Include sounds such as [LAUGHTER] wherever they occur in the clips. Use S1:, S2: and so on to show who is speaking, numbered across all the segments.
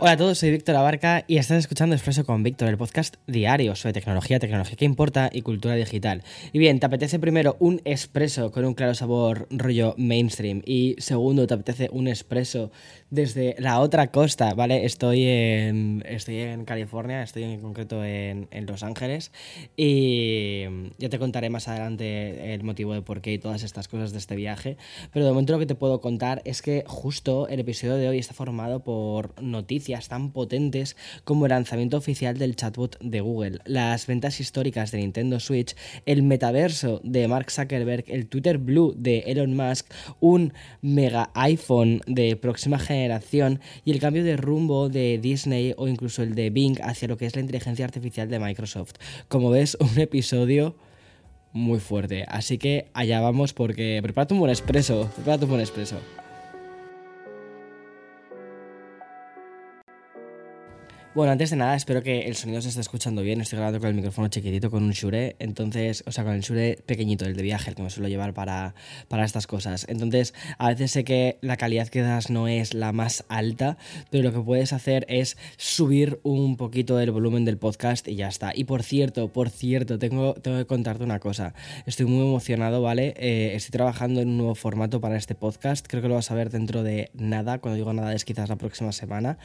S1: Hola a todos, soy Víctor Abarca y estás escuchando Expreso con Víctor, el podcast diario sobre tecnología, tecnología que importa y cultura digital. Y bien, ¿te apetece primero un expreso con un claro sabor rollo mainstream? Y segundo, ¿te apetece un expreso desde la otra costa? ¿Vale? Estoy en, estoy en California, estoy en concreto en, en Los Ángeles y ya te contaré más adelante el motivo de por qué y todas estas cosas de este viaje. Pero de momento lo que te puedo contar es que justo el episodio de hoy está formado por noticias tan potentes como el lanzamiento oficial del chatbot de Google, las ventas históricas de Nintendo Switch, el metaverso de Mark Zuckerberg, el Twitter Blue de Elon Musk, un mega iPhone de próxima generación y el cambio de rumbo de Disney o incluso el de Bing hacia lo que es la inteligencia artificial de Microsoft. Como ves, [LAUGHS] un episodio muy fuerte. Así que allá vamos porque prepárate un buen expreso, prepárate un buen expreso. Bueno, antes de nada, espero que el sonido se esté escuchando bien. Estoy grabando con el micrófono chiquitito, con un Shure, entonces, o sea, con el Shure pequeñito, el de viaje, el que me suelo llevar para, para estas cosas. Entonces, a veces sé que la calidad que das no es la más alta, pero lo que puedes hacer es subir un poquito el volumen del podcast y ya está. Y por cierto, por cierto, tengo, tengo que contarte una cosa. Estoy muy emocionado, ¿vale? Eh, estoy trabajando en un nuevo formato para este podcast. Creo que lo vas a ver dentro de nada. Cuando digo nada es quizás la próxima semana.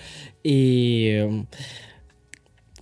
S1: Y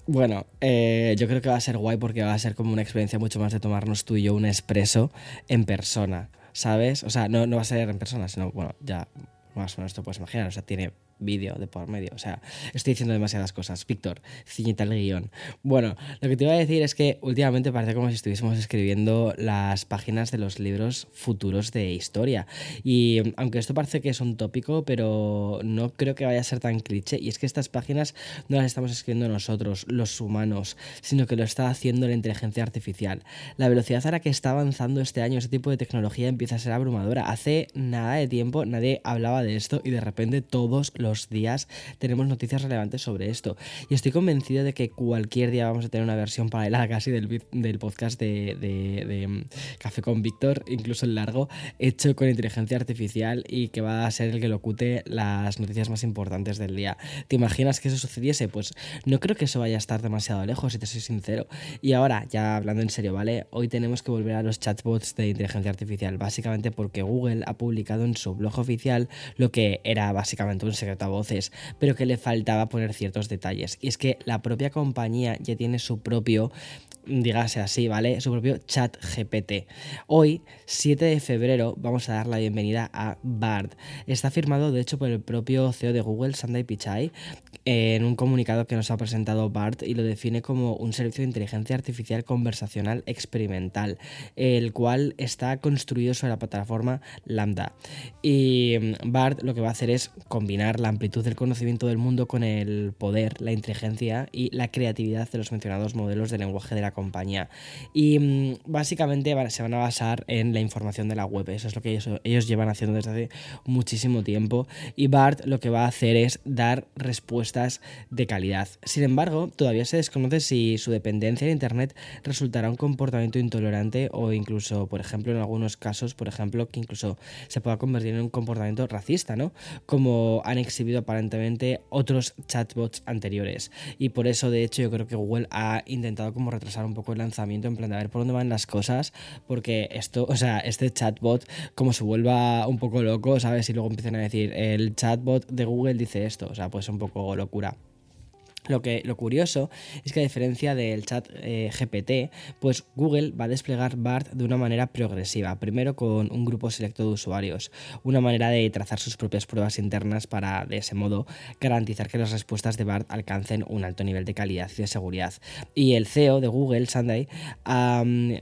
S1: bueno, eh, yo creo que va a ser guay porque va a ser como una experiencia mucho más de tomarnos tú y yo un expreso en persona, ¿sabes? O sea, no, no va a ser en persona, sino, bueno, ya más o menos te puedes imaginar, o sea, tiene vídeo de por medio. O sea, estoy diciendo demasiadas cosas. Víctor, ciñita el guion. Bueno, lo que te iba a decir es que últimamente parece como si estuviésemos escribiendo las páginas de los libros futuros de historia. Y aunque esto parece que es un tópico, pero no creo que vaya a ser tan cliché. Y es que estas páginas no las estamos escribiendo nosotros, los humanos, sino que lo está haciendo la inteligencia artificial. La velocidad a la que está avanzando este año este tipo de tecnología empieza a ser abrumadora. Hace nada de tiempo nadie hablaba de esto y de repente todos días tenemos noticias relevantes sobre esto. Y estoy convencido de que cualquier día vamos a tener una versión paralela casi del, del podcast de, de, mm, Café con Víctor, incluso el largo, hecho con inteligencia artificial y que va a ser el que locute las noticias más importantes del día. ¿Te imaginas que eso sucediese? Pues no creo que eso vaya a estar demasiado lejos, si te soy sincero. Y ahora, ya hablando en serio, ¿vale? Hoy tenemos que volver a los chatbots de inteligencia artificial, básicamente porque Google ha publicado en su blog oficial lo que era básicamente un secreto voces, pero que le faltaba poner ciertos detalles. Y es que la propia compañía ya tiene su propio dígase así, ¿vale? Su propio chat GPT. Hoy, 7 de febrero, vamos a dar la bienvenida a Bard. Está firmado, de hecho, por el propio CEO de Google, Sundar Pichai, en un comunicado que nos ha presentado Bart y lo define como un servicio de inteligencia artificial conversacional experimental, el cual está construido sobre la plataforma Lambda. Y mm, Bart lo que va a hacer es combinar la amplitud del conocimiento del mundo con el poder, la inteligencia y la creatividad de los mencionados modelos de lenguaje de la compañía. Y mm, básicamente se van a basar en la información de la web. Eso es lo que ellos, llevan haciendo desde hace muchísimo tiempo. Y BART lo que va a hacer es dar respuestas de calidad. Sin embargo, todavía se desconoce si su dependencia de Internet resultará un comportamiento intolerante o incluso, por ejemplo, en algunos casos, por ejemplo, que incluso se pueda convertir en un comportamiento racista, ¿no? Como han exhibido aparentemente otros chatbots anteriores. Y por eso, de hecho, yo creo que Google ha intentado como retrasar un poco el lanzamiento, en plan de a ver por dónde van las cosas, porque esto, o sea, este chatbot como se vuelva un poco loco, ¿sabes? Y luego empiezan a decir, el chatbot de Google dice esto, o sea, pues un poco locura. Lo, que, lo curioso es que a diferencia del chat eh, GPT, pues Google va a desplegar BART de una manera progresiva, primero con un grupo selecto de usuarios, una manera de trazar sus propias pruebas internas para de ese modo garantizar que las respuestas de BART alcancen un alto nivel de calidad y de seguridad. Y el CEO de Google, Sunday,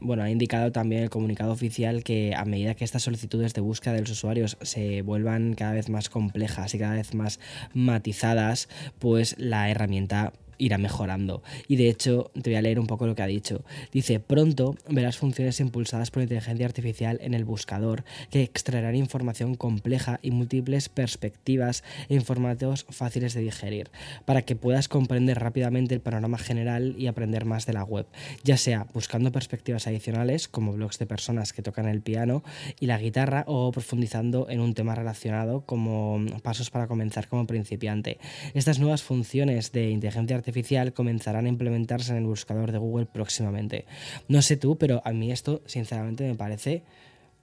S1: bueno, ha indicado también en el comunicado oficial que a medida que estas solicitudes de búsqueda de los usuarios se vuelvan cada vez más complejas y cada vez más matizadas, pues la herramienta that. Irá mejorando. Y de hecho, te voy a leer un poco lo que ha dicho. Dice, pronto verás funciones impulsadas por inteligencia artificial en el buscador que extraerán información compleja y múltiples perspectivas en formatos fáciles de digerir, para que puedas comprender rápidamente el panorama general y aprender más de la web, ya sea buscando perspectivas adicionales, como blogs de personas que tocan el piano y la guitarra, o profundizando en un tema relacionado como pasos para comenzar como principiante. Estas nuevas funciones de inteligencia artificial comenzarán a implementarse en el buscador de Google próximamente. No sé tú, pero a mí esto sinceramente me parece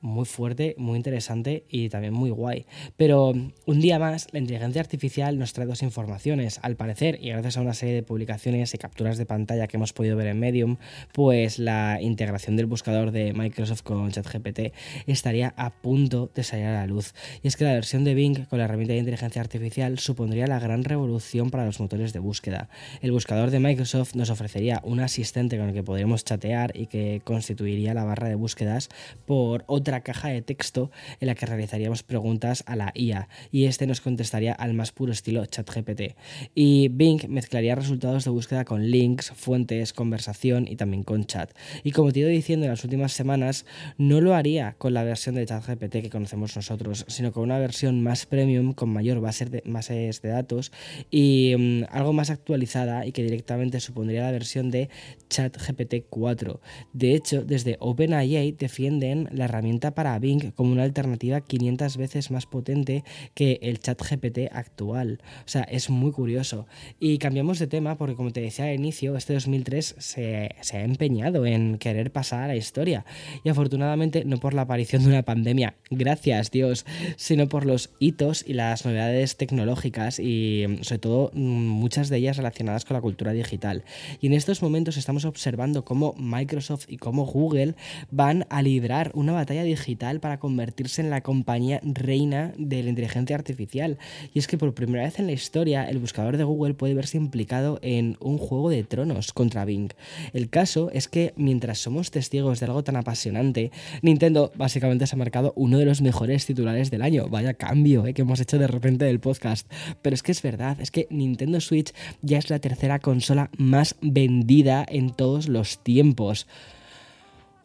S1: muy fuerte, muy interesante y también muy guay. Pero un día más, la inteligencia artificial nos trae dos informaciones. Al parecer, y gracias a una serie de publicaciones y capturas de pantalla que hemos podido ver en Medium, pues la integración del buscador de Microsoft con ChatGPT estaría a punto de salir a la luz. Y es que la versión de Bing con la herramienta de inteligencia artificial supondría la gran revolución para los motores de búsqueda. El buscador de Microsoft nos ofrecería un asistente con el que podríamos chatear y que constituiría la barra de búsquedas por otra caja de texto en la que realizaríamos preguntas a la IA y este nos contestaría al más puro estilo ChatGPT. Y Bing mezclaría resultados de búsqueda con links, fuentes, conversación y también con chat. Y como te he ido diciendo en las últimas semanas, no lo haría con la versión de ChatGPT que conocemos nosotros, sino con una versión más premium, con mayor base de, bases de datos y mm, algo más actualizada y que directamente supondría la versión de ChatGPT 4. De hecho, desde OpenAI defienden la herramienta para Bing como una alternativa 500 veces más potente que el chat GPT actual. O sea, es muy curioso. Y cambiamos de tema porque, como te decía al inicio, este 2003 se, se ha empeñado en querer pasar a la historia. Y afortunadamente no por la aparición de una pandemia, gracias Dios, sino por los hitos y las novedades tecnológicas y sobre todo muchas de ellas relacionadas con la cultura digital. Y en estos momentos estamos observando cómo Microsoft y cómo Google van a librar una batalla digital para convertirse en la compañía reina de la inteligencia artificial. Y es que por primera vez en la historia el buscador de Google puede verse implicado en un juego de tronos contra Bing. El caso es que mientras somos testigos de algo tan apasionante, Nintendo básicamente se ha marcado uno de los mejores titulares del año. Vaya cambio eh, que hemos hecho de repente del podcast. Pero es que es verdad, es que Nintendo Switch ya es la tercera consola más vendida en todos los tiempos.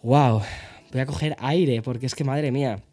S1: ¡Wow! Voy a coger aire porque es que madre mía.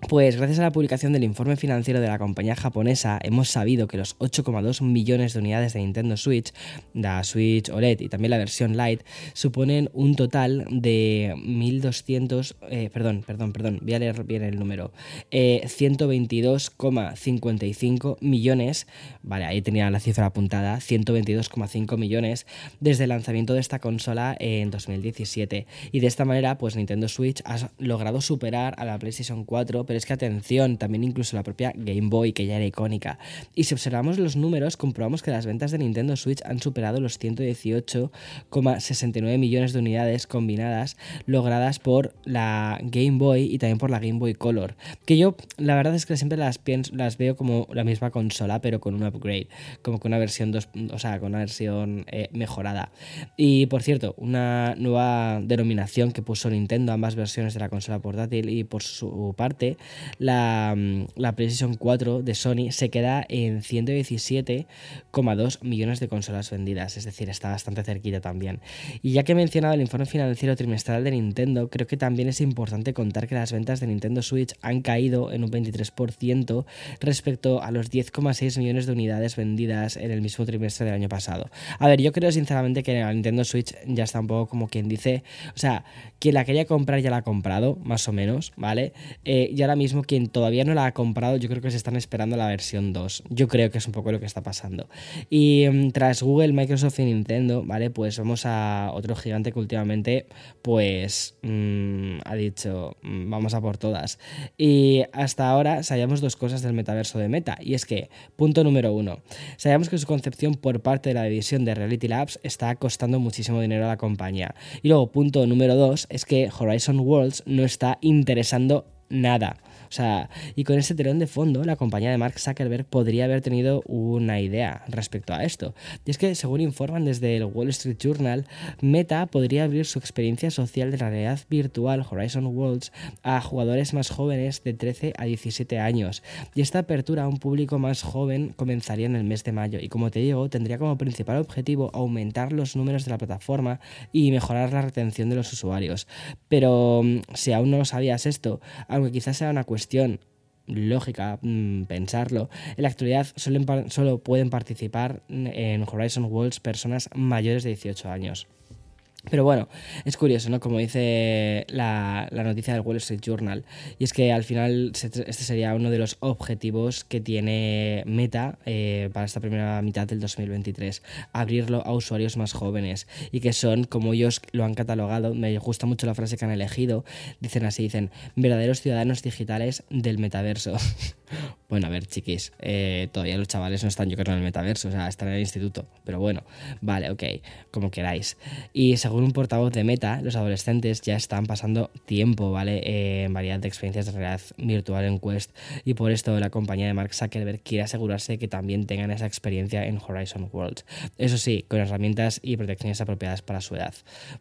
S1: Pues gracias a la publicación del informe financiero de la compañía japonesa hemos sabido que los 8,2 millones de unidades de Nintendo Switch, la Switch OLED y también la versión Lite suponen un total de 1200, eh, perdón, perdón, perdón, voy a leer bien el número, 122,55 eh, millones, vale, ahí tenía la cifra apuntada, 122,5 millones desde el lanzamiento de esta consola en 2017 y de esta manera pues Nintendo Switch ha logrado superar a la PlayStation 4 pero es que atención, también incluso la propia Game Boy, que ya era icónica. Y si observamos los números, comprobamos que las ventas de Nintendo Switch han superado los 118,69 millones de unidades combinadas logradas por la Game Boy y también por la Game Boy Color. Que yo, la verdad es que siempre las, pienso, las veo como la misma consola, pero con un upgrade, como con una versión 2, o sea, con una versión eh, mejorada. Y por cierto, una nueva denominación que puso Nintendo ambas versiones de la consola portátil y por su parte la, mm, la PlayStation 4 de Sony se queda en 117,2 millones de consolas vendidas, es decir, está bastante cerquita también. Y ya que he mencionado el informe financiero trimestral de Nintendo, creo que también es importante contar que las ventas de Nintendo Switch han caído en un 23% respecto a los 10,6 millones de unidades vendidas en el mismo trimestre del año pasado. A ver, yo creo sinceramente que la Nintendo Switch ya está un poco como quien dice, o sea, quien la quería comprar ya la ha comprado, más o menos, ¿vale? Eh, y ahora mismo quien todavía no la ha comprado, yo creo que se están esperando la versión 2. Yo creo que es un poco lo que está pasando. Y mm, tras Google, Microsoft y Nintendo, ¿vale? Pues vamos a otro gigante que últimamente, pues, mm, ha dicho, mm, vamos a por todas. Y hasta ahora sabíamos dos cosas del metaverso de Meta. Y es que, punto número uno, sabíamos que su concepción por parte de la división de Reality Labs está costando muchísimo dinero a la compañía. Y luego, punto número dos, es que Horizon Worlds no está interesando nada. O sea, y con ese telón de fondo, la compañía de Mark Zuckerberg podría haber tenido una idea respecto a esto. Y es que, según informan desde el Wall Street Journal, Meta podría abrir su experiencia social de la realidad virtual Horizon Worlds a jugadores más jóvenes de 13 a 17 años. Y esta apertura a un público más joven comenzaría en el mes de mayo. Y como te digo, tendría como principal objetivo aumentar los números de la plataforma y mejorar la retención de los usuarios. Pero mm, si aún no sabías esto, aunque quizás sea una cuestión lógica mm, pensarlo, en la actualidad solo, solo pueden participar en Horizon Worlds personas mayores de 18 años. Pero bueno, es curioso, ¿no? Como dice la, noticia del Wall Street Journal. Y es que al final este sería uno de los objetivos que tiene Meta eh, para esta primera mitad del 2023. Abrirlo a usuarios más jóvenes. Y que son, como ellos lo han catalogado, me gusta mucho la frase que han elegido. Dicen así, dicen, verdaderos ciudadanos digitales del metaverso. [LAUGHS] bueno, a ver, chiquis, eh, todavía los chavales no están yo creo en el metaverso, o sea, están en el instituto. Pero bueno, vale, ok, como queráis. Y según un portavoz de Meta, los adolescentes ya están pasando tiempo, ¿vale? en variedad de experiencias de realidad virtual en Quest. Y por esto la compañía de Mark Zuckerberg quiere asegurarse que también tengan esa experiencia en Horizon Worlds. Eso sí, con herramientas y protecciones apropiadas para su edad.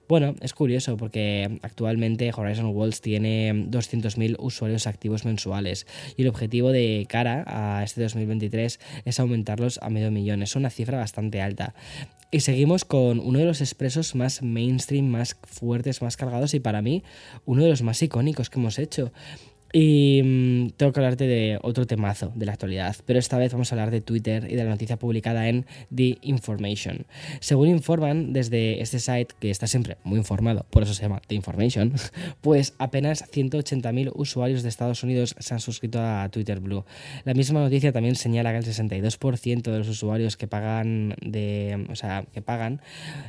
S1: Bueno, es curioso porque actualmente Horizon Worlds tiene 200.000 usuarios activos mensuales y el objetivo de a este 2023 es aumentarlos a medio millón. Es una cifra bastante alta. Y seguimos con uno de los expresos más mainstream, más fuertes, más cargados y para mí uno de los más icónicos que hemos hecho. Y mm, tengo que hablarte de otro temazo de la actualidad, pero esta vez vamos a hablar de Twitter y de la noticia publicada en The Information. Según informan desde este site, que está siempre muy informado, por eso se llama The Information, [LAUGHS] pues apenas 180.000 usuarios de Estados Unidos se han suscrito a Twitter Blue. La misma noticia también señala que el 62% de los usuarios que pagan, de, o sea, que pagan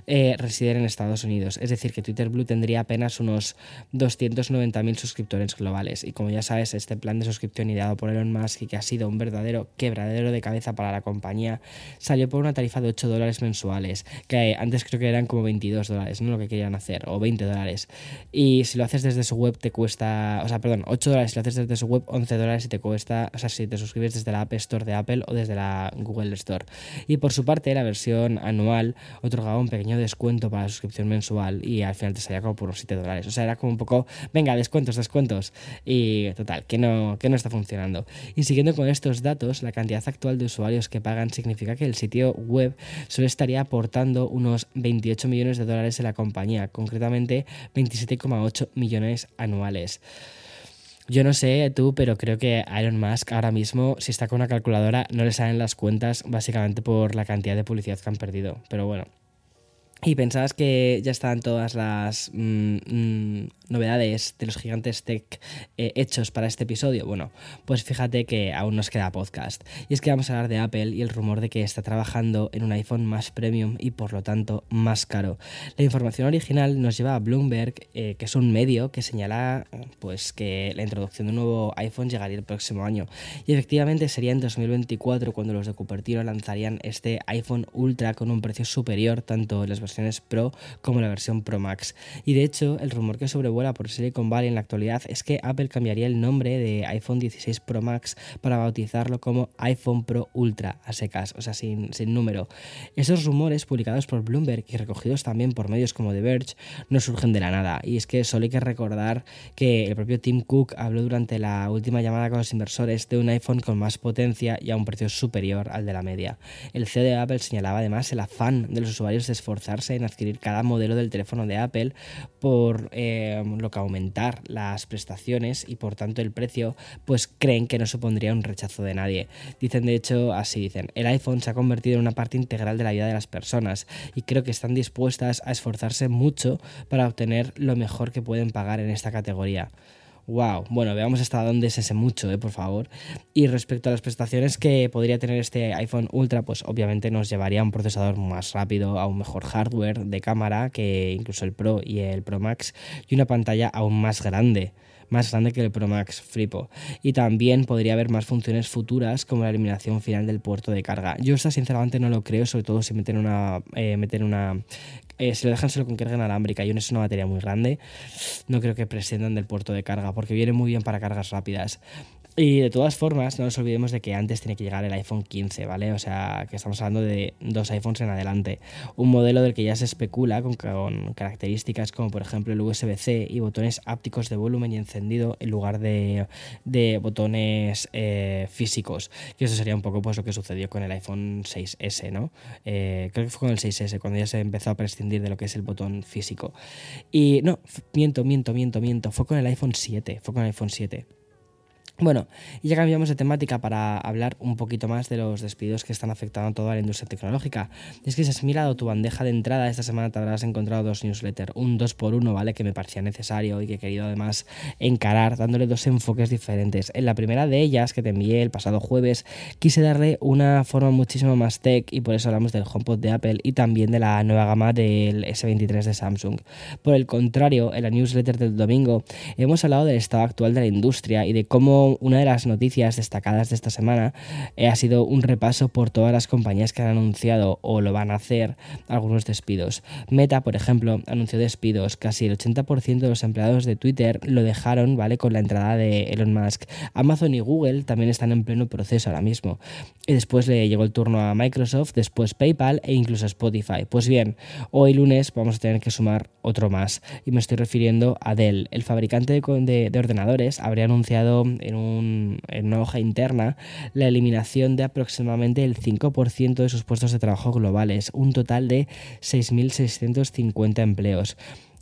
S1: eh, residen en Estados Unidos. Es decir, que Twitter Blue tendría apenas unos 290.000 suscriptores globales. Y como sabes, este plan de suscripción ideado por Elon Musk y que ha sido un verdadero quebradero de cabeza para la compañía, salió por una tarifa de 8 dólares mensuales, que antes creo que eran como 22 dólares, no lo que querían hacer, o 20 dólares. Y si lo haces desde su web te cuesta, o sea, perdón, 8 dólares si lo haces desde su web, 11 dólares y te cuesta, o sea, si te suscribes desde la App Store de Apple o desde la Google Store. Y por su parte, la versión anual otorgaba un pequeño descuento para la suscripción mensual y al final te salía como por unos 7 dólares. O sea, era como un poco, venga, descuentos, descuentos. Y total, que no, que no está funcionando. Y siguiendo con estos datos, la cantidad actual de usuarios que pagan significa que el sitio web solo estaría aportando unos 28 millones de dólares en la compañía, concretamente 27,8 millones anuales. Yo no sé tú, pero creo que Elon Musk ahora mismo, si está con una calculadora, no le salen las cuentas básicamente por la cantidad de publicidad que han perdido. Pero bueno, y pensabas que ya estaban todas las mm, mm, novedades de los gigantes tech eh, hechos para este episodio. Bueno, pues fíjate que aún nos queda podcast. Y es que vamos a hablar de Apple y el rumor de que está trabajando en un iPhone más premium y por lo tanto más caro. La información original nos lleva a Bloomberg, eh, que es un medio que señala pues que la introducción de un nuevo iPhone llegaría el próximo año. Y efectivamente sería en 2024 cuando los de Cupertino lanzarían este iPhone Ultra con un precio superior tanto en las versiones Pro como la versión Pro Max. Y de hecho, el rumor que sobrevuela por Silicon Valley en la actualidad es que Apple cambiaría el nombre de iPhone 16 Pro Max para bautizarlo como iPhone Pro Ultra, a secas, o sea, sin, sin número. Esos rumores publicados por Bloomberg y recogidos también por medios como The Verge no surgen de la nada. Y es que solo hay que recordar que el propio Tim Cook habló durante la última llamada con los inversores de un iPhone con más potencia y a un precio superior al de la media. El CEO de Apple señalaba además el afán de los usuarios de en adquirir cada modelo del teléfono de Apple, por eh, lo que aumentar las prestaciones y por tanto el precio, pues creen que no supondría un rechazo de nadie. Dicen de hecho así, dicen, el iPhone se ha convertido en una parte integral de la vida de las personas y creo que están dispuestas a esforzarse mucho para obtener lo mejor que pueden pagar en esta categoría. Wow, bueno, veamos hasta dónde es ese mucho, eh, por favor. Y respecto a las prestaciones que podría tener este iPhone Ultra, pues obviamente nos llevaría a un procesador más rápido, a un mejor hardware de cámara que incluso el Pro y el Pro Max, y una pantalla aún más grande más grande que el Pro Max Fripo. Y también podría haber más funciones futuras como la eliminación final del puerto de carga. Yo esto sinceramente no lo creo, sobre todo si meten una, eh, meten una eh, si lo dejan solo con carga inalámbrica y es una batería muy grande, no creo que prescindan del puerto de carga, porque viene muy bien para cargas rápidas. Y de todas formas, no nos olvidemos de que antes tiene que llegar el iPhone 15, ¿vale? O sea, que estamos hablando de dos iPhones en adelante. Un modelo del que ya se especula con, características como, por ejemplo, el USB-C y botones ápticos de volumen y encendido en lugar de, botones eh, físicos. Y eso sería un poco pues, lo que sucedió con el iPhone 6S, ¿no? Eh, creo que fue con el 6S, cuando ya se empezó a prescindir de lo que es el botón físico. Y no, miento, miento, miento, miento. Fue con el iPhone 7. Fue con el iPhone 7. Bueno, y ya cambiamos de temática para hablar un poquito más de los despidos que están afectando a toda la industria tecnológica. es que si has mirado tu bandeja de entrada, esta semana te habrás encontrado dos newsletters, un 2x1, ¿vale? Que me parecía necesario y que he querido además encarar, dándole dos enfoques diferentes. En la primera de ellas, que te envié el pasado jueves, quise darle una forma muchísimo más tech y por eso hablamos del HomePod de Apple y también de la nueva gama del S23 de Samsung. Por el contrario, en la newsletter del domingo hemos hablado del estado actual de la industria y de cómo una de las noticias destacadas de esta semana eh, ha sido un repaso por todas las compañías que han anunciado o lo van a hacer algunos despidos. Meta, por ejemplo, anunció despidos. Casi el 80% de los empleados de Twitter lo dejaron, ¿vale? Con la entrada de Elon Musk. Amazon y Google también están en pleno proceso ahora mismo. Y después le llegó el turno a Microsoft, después PayPal e incluso Spotify. Pues bien, hoy lunes vamos a tener que sumar otro más. Y me estoy refiriendo a Dell. El fabricante de, de ordenadores habría anunciado en en una hoja interna la eliminación de aproximadamente el 5% de sus puestos de trabajo globales, un total de 6.650 empleos.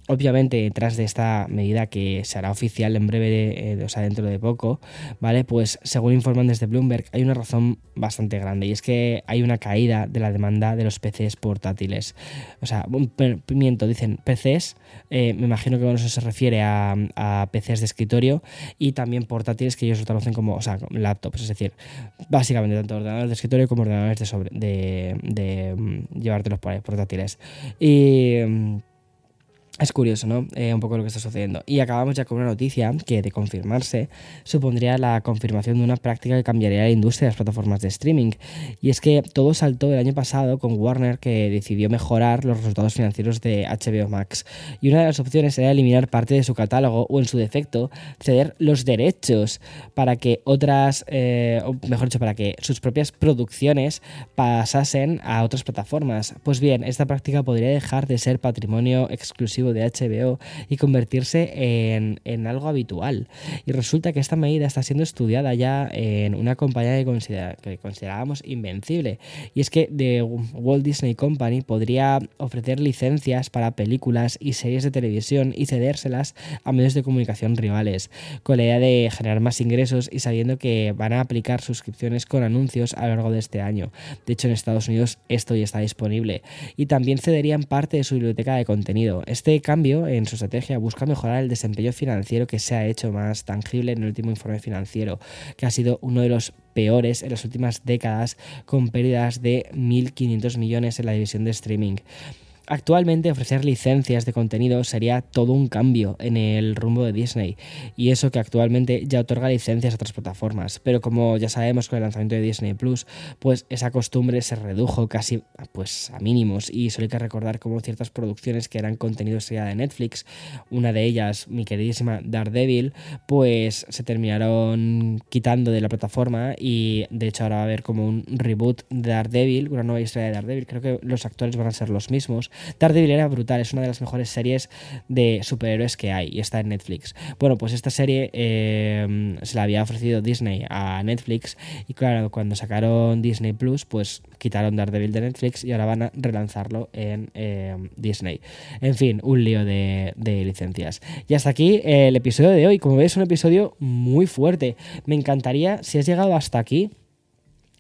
S1: Obviamente, detrás de esta medida que se hará oficial en breve, eh, o sea, dentro de poco, ¿vale? Pues según informan desde Bloomberg, hay una razón bastante grande y es que hay una caída de la demanda de los PCs portátiles. O sea, un pimiento, dicen PCs, eh, me imagino que eso se refiere a, PCs de escritorio y también portátiles que ellos lo traducen como, o sea, laptops, es decir, básicamente tanto ordenadores de escritorio como ordenadores de, sobre, de, de mm, llevártelos portátiles. Y mm, es curioso, ¿no? Eh, un poco lo que está sucediendo. Y acabamos ya con una noticia que, de confirmarse, supondría la confirmación de una práctica que cambiaría la industria de las plataformas de streaming. Y es que todo saltó el año pasado con Warner, que decidió mejorar los resultados financieros de HBO Max. Y una de las opciones era eliminar parte de su catálogo o, en su defecto, ceder los derechos para que otras, eh, o mejor dicho, para que sus propias producciones pasasen a otras plataformas. Pues bien, esta práctica podría dejar de ser patrimonio exclusivo de HBO y convertirse en, algo habitual. Y resulta que esta medida está siendo estudiada ya en una compañía que, que considerábamos invencible. Y es que The Walt Disney Company podría ofrecer licencias para películas y series de televisión y cedérselas a medios de comunicación rivales, con la idea de generar más ingresos y sabiendo que van a aplicar suscripciones con anuncios a lo largo de este año. De hecho, en Estados Unidos esto ya está disponible. Y también cederían parte de su biblioteca de contenido. Este cambio en su estrategia busca mejorar el desempeño financiero que se ha hecho más tangible en el último informe financiero, que ha sido uno de los peores en las últimas décadas, con pérdidas de 1.500 millones en la división de streaming. Actualmente ofrecer licencias de contenido sería todo un cambio en el rumbo de Disney y eso que actualmente ya otorga licencias a otras plataformas, pero como ya sabemos con el lanzamiento de Disney Plus, pues esa costumbre se redujo casi pues a mínimos. Y solo hay que recordar como ciertas producciones que eran contenido ya de Netflix, una de ellas mi queridísima Daredevil, pues se terminaron quitando de la plataforma y de hecho ahora va a haber como un reboot de Daredevil, una nueva historia de Daredevil, creo que los actores van a ser los mismos Daredevil era brutal, es una de las mejores series de superhéroes que hay y está en Netflix. Bueno, pues esta serie eh, se la había ofrecido Disney a Netflix y claro, cuando sacaron Disney Plus, pues quitaron Daredevil de Netflix y ahora van a relanzarlo en eh, Disney. En fin, un lío de, de licencias. Y hasta aquí el episodio de hoy. Como veis, un episodio muy fuerte. Me encantaría, si has llegado hasta aquí,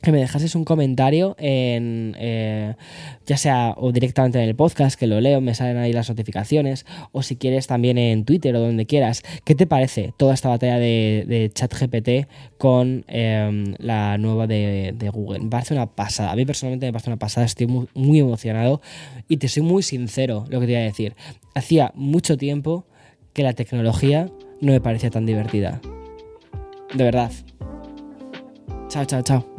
S1: que me dejases un comentario en eh, ya sea o directamente en el podcast que lo leo me salen ahí las notificaciones o si quieres también en Twitter o donde quieras. Qué te parece toda esta batalla de, de ChatGPT con em, la nueva de, Google me parece una pasada. A mí personalmente me parece una pasada. Estoy muy, muy emocionado y te soy muy sincero lo que te voy a decir. Hacía mucho tiempo que la tecnología no me parecía tan divertida. De verdad. Chao chao chao